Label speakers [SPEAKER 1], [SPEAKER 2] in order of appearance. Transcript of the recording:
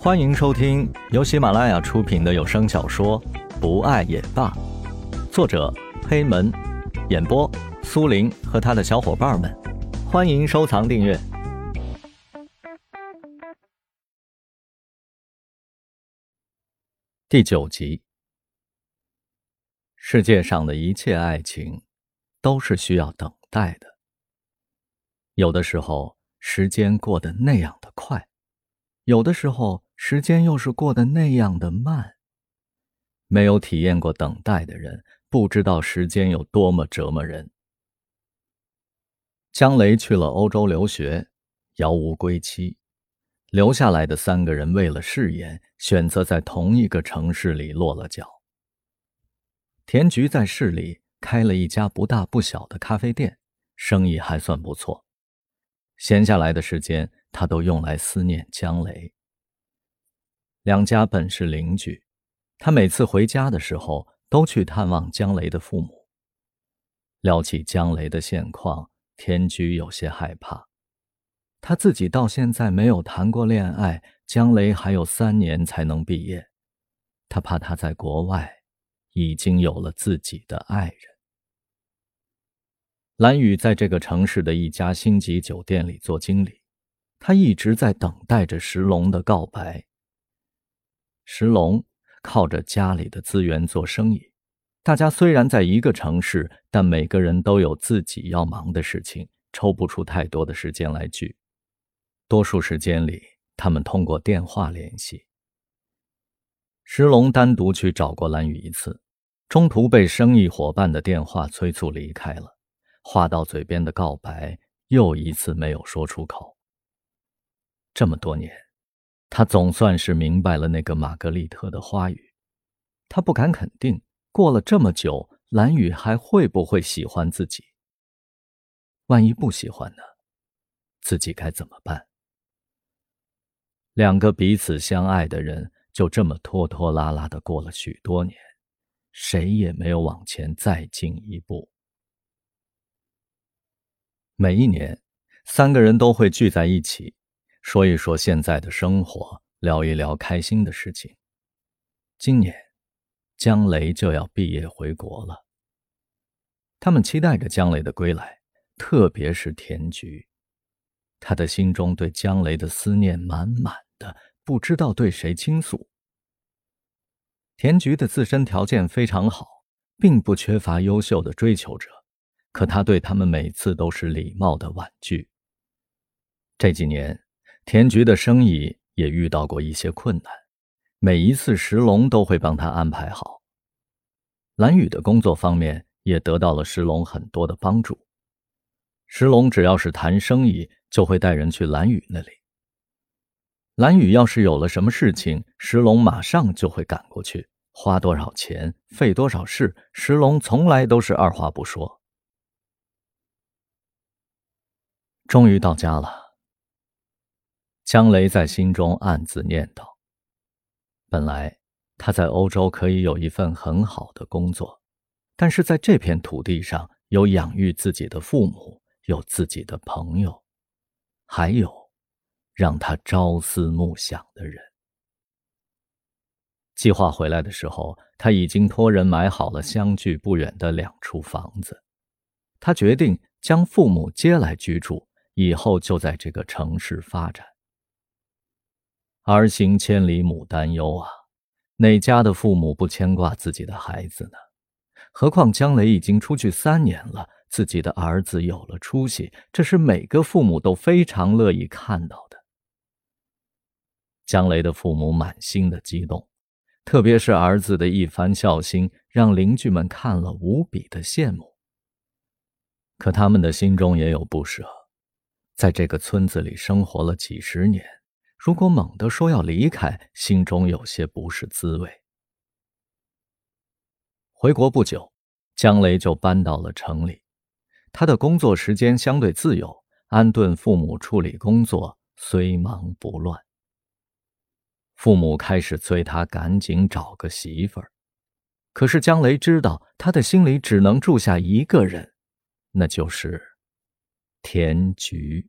[SPEAKER 1] 欢迎收听由喜马拉雅出品的有声小说《不爱也罢》，作者黑门，演播苏林和他的小伙伴们。欢迎收藏订阅。第九集，世界上的一切爱情都是需要等待的。有的时候，时间过得那样的快；有的时候，时间又是过得那样的慢。没有体验过等待的人，不知道时间有多么折磨人。江雷去了欧洲留学，遥无归期。留下来的三个人为了誓言，选择在同一个城市里落了脚。田菊在市里开了一家不大不小的咖啡店，生意还算不错。闲下来的时间，他都用来思念江雷。两家本是邻居，他每次回家的时候都去探望江雷的父母。聊起江雷的现况，田菊有些害怕。他自己到现在没有谈过恋爱，江雷还有三年才能毕业，他怕他在国外已经有了自己的爱人。蓝雨在这个城市的一家星级酒店里做经理，他一直在等待着石龙的告白。石龙靠着家里的资源做生意，大家虽然在一个城市，但每个人都有自己要忙的事情，抽不出太多的时间来聚。多数时间里，他们通过电话联系。石龙单独去找过蓝雨一次，中途被生意伙伴的电话催促离开了。话到嘴边的告白又一次没有说出口。这么多年，他总算是明白了那个玛格丽特的花语。他不敢肯定，过了这么久，蓝雨还会不会喜欢自己？万一不喜欢呢？自己该怎么办？两个彼此相爱的人就这么拖拖拉拉的过了许多年，谁也没有往前再进一步。每一年，三个人都会聚在一起，说一说现在的生活，聊一聊开心的事情。今年，江雷就要毕业回国了。他们期待着江雷的归来，特别是田菊，他的心中对江雷的思念满满。的不知道对谁倾诉。田菊的自身条件非常好，并不缺乏优秀的追求者，可他对他们每次都是礼貌的婉拒。这几年，田菊的生意也遇到过一些困难，每一次石龙都会帮他安排好。蓝雨的工作方面也得到了石龙很多的帮助。石龙只要是谈生意，就会带人去蓝雨那里。蓝雨要是有了什么事情，石龙马上就会赶过去，花多少钱，费多少事，石龙从来都是二话不说。终于到家了，江雷在心中暗自念叨：本来他在欧洲可以有一份很好的工作，但是在这片土地上有养育自己的父母，有自己的朋友，还有。让他朝思暮想的人。计划回来的时候，他已经托人买好了相距不远的两处房子。他决定将父母接来居住，以后就在这个城市发展。儿行千里母担忧啊，哪家的父母不牵挂自己的孩子呢？何况江雷已经出去三年了，自己的儿子有了出息，这是每个父母都非常乐意看到的。江雷的父母满心的激动，特别是儿子的一番孝心，让邻居们看了无比的羡慕。可他们的心中也有不舍，在这个村子里生活了几十年，如果猛地说要离开，心中有些不是滋味。回国不久，江雷就搬到了城里，他的工作时间相对自由，安顿父母，处理工作，虽忙不乱。父母开始催他赶紧找个媳妇儿，可是江雷知道他的心里只能住下一个人，那就是田菊。